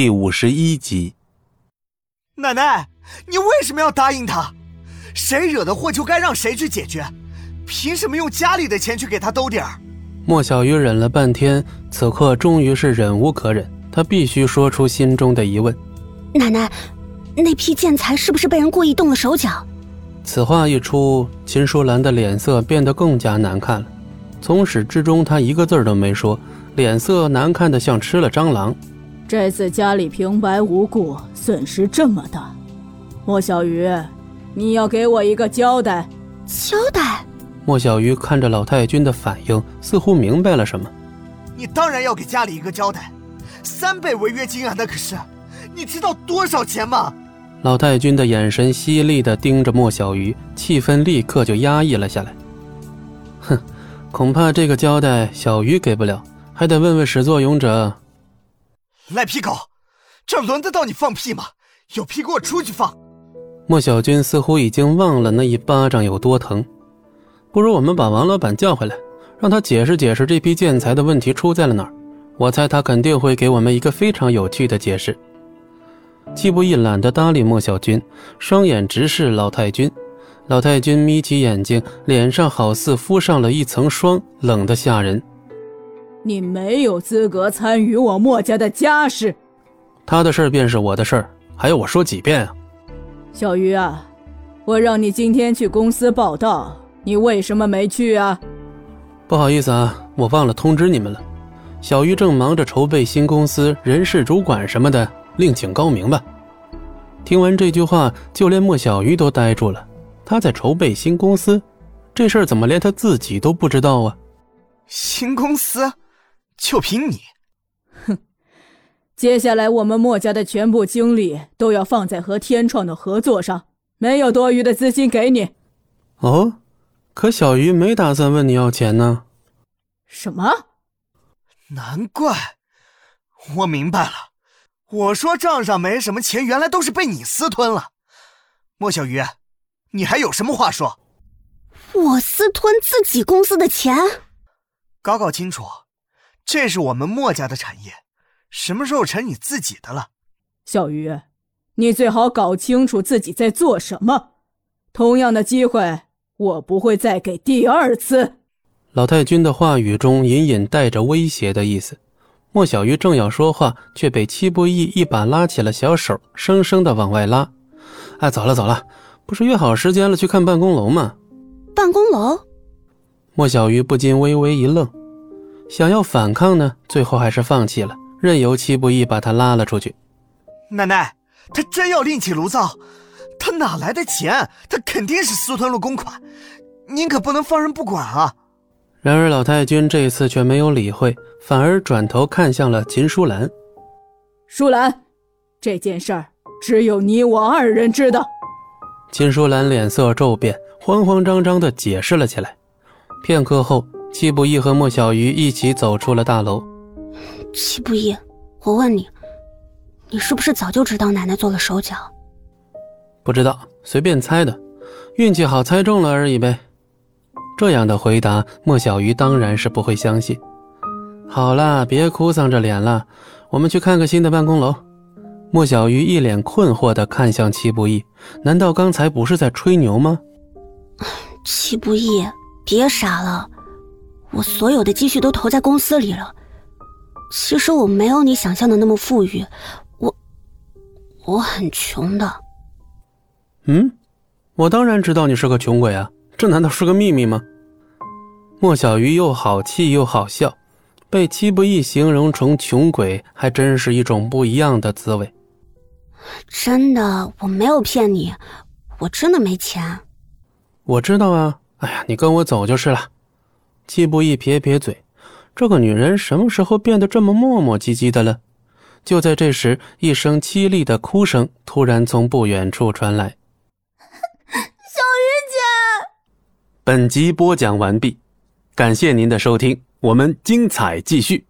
第五十一集。奶奶，你为什么要答应他？谁惹的祸就该让谁去解决，凭什么用家里的钱去给他兜底儿？莫小鱼忍了半天，此刻终于是忍无可忍，他必须说出心中的疑问：奶奶，那批建材是不是被人故意动了手脚？此话一出，秦淑兰的脸色变得更加难看了。从始至终，她一个字都没说，脸色难看的像吃了蟑螂。这次家里平白无故损失这么大，莫小鱼，你要给我一个交代。交代？莫小鱼看着老太君的反应，似乎明白了什么。你当然要给家里一个交代，三倍违约金啊，那可是，你知道多少钱吗？老太君的眼神犀利地盯着莫小鱼，气氛立刻就压抑了下来。哼，恐怕这个交代小鱼给不了，还得问问始作俑者。赖皮狗，这轮得到你放屁吗？有屁给我出去放！莫小军似乎已经忘了那一巴掌有多疼，不如我们把王老板叫回来，让他解释解释这批建材的问题出在了哪儿。我猜他肯定会给我们一个非常有趣的解释。季不易懒得搭理莫小军，双眼直视老太君。老太君眯起眼睛，脸上好似敷上了一层霜，冷得吓人。你没有资格参与我墨家的家事。他的事便是我的事儿，还要我说几遍啊？小鱼啊，我让你今天去公司报道，你为什么没去啊？不好意思啊，我忘了通知你们了。小鱼正忙着筹备新公司人事主管什么的。另请高明吧。听完这句话，就连莫小鱼都呆住了。他在筹备新公司，这事儿怎么连他自己都不知道啊？新公司，就凭你？哼！接下来我们莫家的全部精力都要放在和天创的合作上，没有多余的资金给你。哦，可小鱼没打算问你要钱呢。什么？难怪，我明白了。我说账上没什么钱，原来都是被你私吞了。莫小鱼，你还有什么话说？我私吞自己公司的钱？搞搞清楚，这是我们莫家的产业，什么时候成你自己的了？小鱼，你最好搞清楚自己在做什么。同样的机会，我不会再给第二次。老太君的话语中隐隐带着威胁的意思。莫小鱼正要说话，却被戚不义一把拉起了小手，生生的往外拉。哎，走了走了，不是约好时间了去看办公楼吗？办公楼？莫小鱼不禁微微一愣，想要反抗呢，最后还是放弃了，任由戚不义把他拉了出去。奶奶，他真要另起炉灶，他哪来的钱？他肯定是私吞了公款，您可不能放任不管啊！然而老太君这次却没有理会。反而转头看向了秦舒兰。舒兰，这件事儿只有你我二人知道。秦舒兰脸色骤变，慌慌张张地解释了起来。片刻后，戚不义和莫小鱼一起走出了大楼。戚不义，我问你，你是不是早就知道奶奶做了手脚？不知道，随便猜的，运气好猜中了而已呗。这样的回答，莫小鱼当然是不会相信。好了，别哭丧着脸了，我们去看个新的办公楼。莫小鱼一脸困惑地看向戚不义，难道刚才不是在吹牛吗？戚不义，别傻了，我所有的积蓄都投在公司里了。其实我没有你想象的那么富裕，我我很穷的。嗯，我当然知道你是个穷鬼啊，这难道是个秘密吗？莫小鱼又好气又好笑。被戚不义形容成穷鬼，还真是一种不一样的滋味。真的，我没有骗你，我真的没钱。我知道啊，哎呀，你跟我走就是了。戚不义撇撇嘴，这个女人什么时候变得这么磨磨唧唧的了？就在这时，一声凄厉的哭声突然从不远处传来。小鱼姐，本集播讲完毕，感谢您的收听。我们精彩继续。